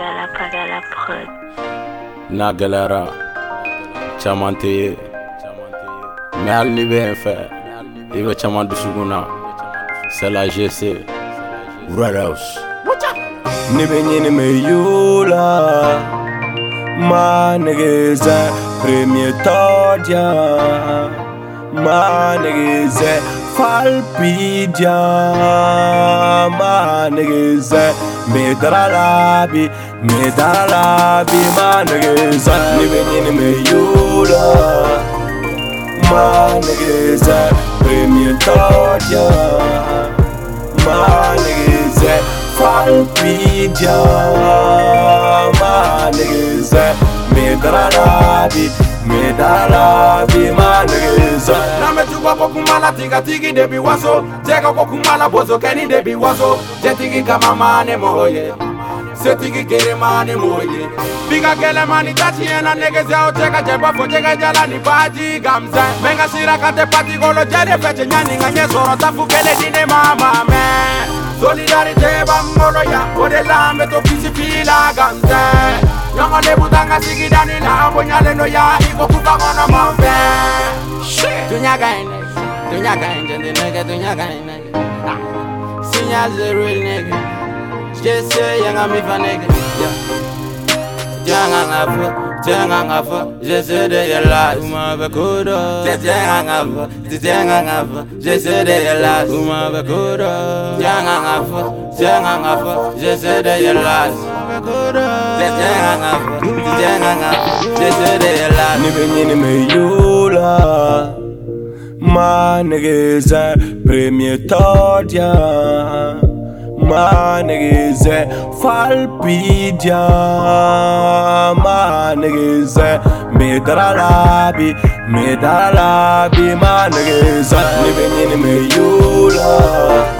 Pagala, pagala, prod. n'a gɛlɛyara caman tɛ ye mɛ hali ni bɛ yen fɛ i bɛ caman dusukun na c'est la gc red house. Ni bɛ ɲini mɛ yola ma negezɛ premier tɔdya ma negezɛ falpidya ma negezɛ Medralabi, medralabi Manege zat ni benini me yula Manege zat premier todya Manege zat falpidya Manege zat medralabi Mais dans la vie malheureuse Name chukwa pokumala tiga tigi debi waso. Cheka pokumala bozo keni debi waso. Jetigi kamamane moye. Setigi keremani moye. Biga kelemani tachiena negezao cheka chebafo cheka jalani baji gamze. Menga sirakate patigolo jere feche nyaninga nyesoro tafukele dine mamame solidarité bamoloya odelambe tokisipila gamze yongo lebutanga sikidani lambo nyaleno ya ikokufa ngono mombe. Tunyakaine tunyakainte ndineke tunyakaine sinyazeruel neke jese yangamifa neke jangangafu tengangava jesedeyela umavekudo tetengangava titengangava jesedeyela umavekudo tengangava tengangava jesedeyela Je sais de yella Uma be kudo Janga ngafu Janga ngafu Je sais de yella Uma be kudo Janga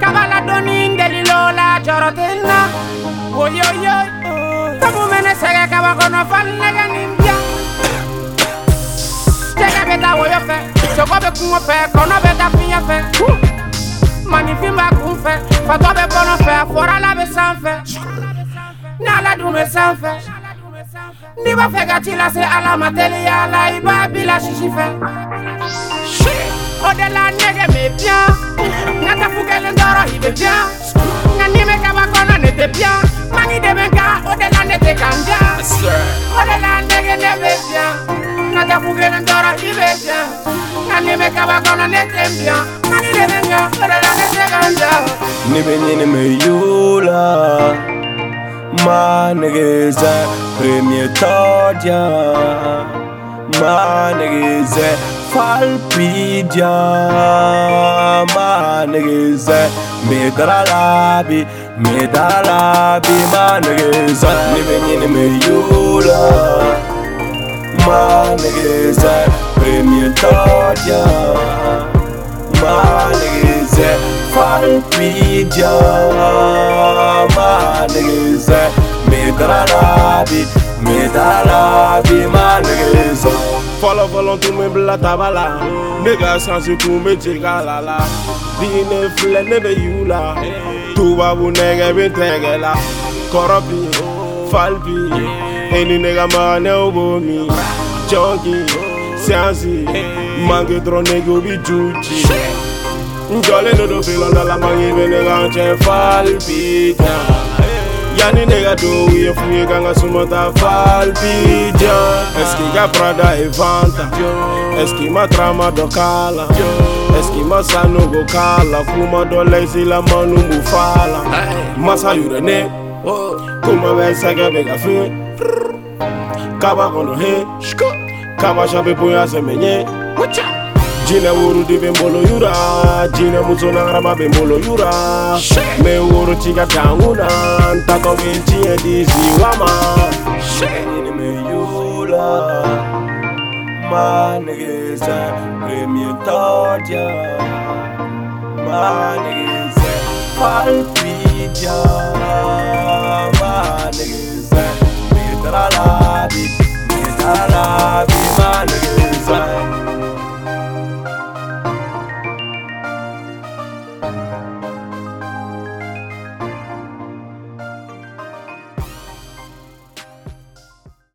kabala doni ndelilo la jɔrɔ tɛ n na woyoyo sabu bɛ ne sɛgɛ kaba kɔnɔ fali nɛgɛ ni n biya jɛgɛ bɛ taa woyo fɛ sogo bɛ kungo fɛ kɔnɔ bɛ taa fiɲɛ fɛ manifin b'a kun fɛ fatɔ bɛ kɔnɔ fɛ a fɔrala bɛ sanfɛ n'ala dun bɛ sanfɛ n'i b'a fɛ ka ci lase ala ma teliya la i b'a bila sisi fɛ o de la nɛgɛ mɛ biyan n ka tafu kelen dɔrɔn i bɛ biyan n ka nimɛ kaba kɔnɔ ne tɛ biyan mangi de bɛ n kan o de la ne tɛ kan diyan o de la nɛgɛ ne bɛ biyan n ka tafu kelen dɔrɔn i bɛ biyan n ka nimɛ kaba kɔnɔ ne tɛ biyan mangi de bɛ n kan o de la ne tɛ kan diyan. ni bɛ ɲini mɛ yola ma negezɛ premier tɔdya ma negezɛ falpidya ma negezɛ medaralabi medaralabi ma negezɛ ni bɛ ɲini mɛ yola ma negezɛ premier tɔdya ma negezɛ falpidya ma negezɛ medaralabi medaralabi ma negezɛ fɔlɔfɔlɔ tun bɛ bila taba la ne ka sansi tun bɛ jigin a la la. Bi ne filɛ ne bɛ y'u la. Tubabu nɛgɛ bɛ tɛgɛ la. Kɔrɔ bi fali bi e ni ne ka maganɛw b'o min jɔnki siyansi manke dɔrɔn nege o bi ju ci n jɔlen de do filɔnda la manke bɛ ne kan yani nega towiye fuye kanga sumata falpidio eski ga prada e vanta eski ma trama do kala eski ma sanu go kala kuma do laisi la manu mu fala masa yure ne. Kuma be saga be fe. Kaba kono he. Kaba shabe puya semenye. Watch out! jine woro dibe mbolo yura. Jine muso nangara mabe mbolo yura. Me woro tiga tanguna. Ntaka wilti e dizi wama. Jine me yura. Ma negeza remie todya ma negeza palpidya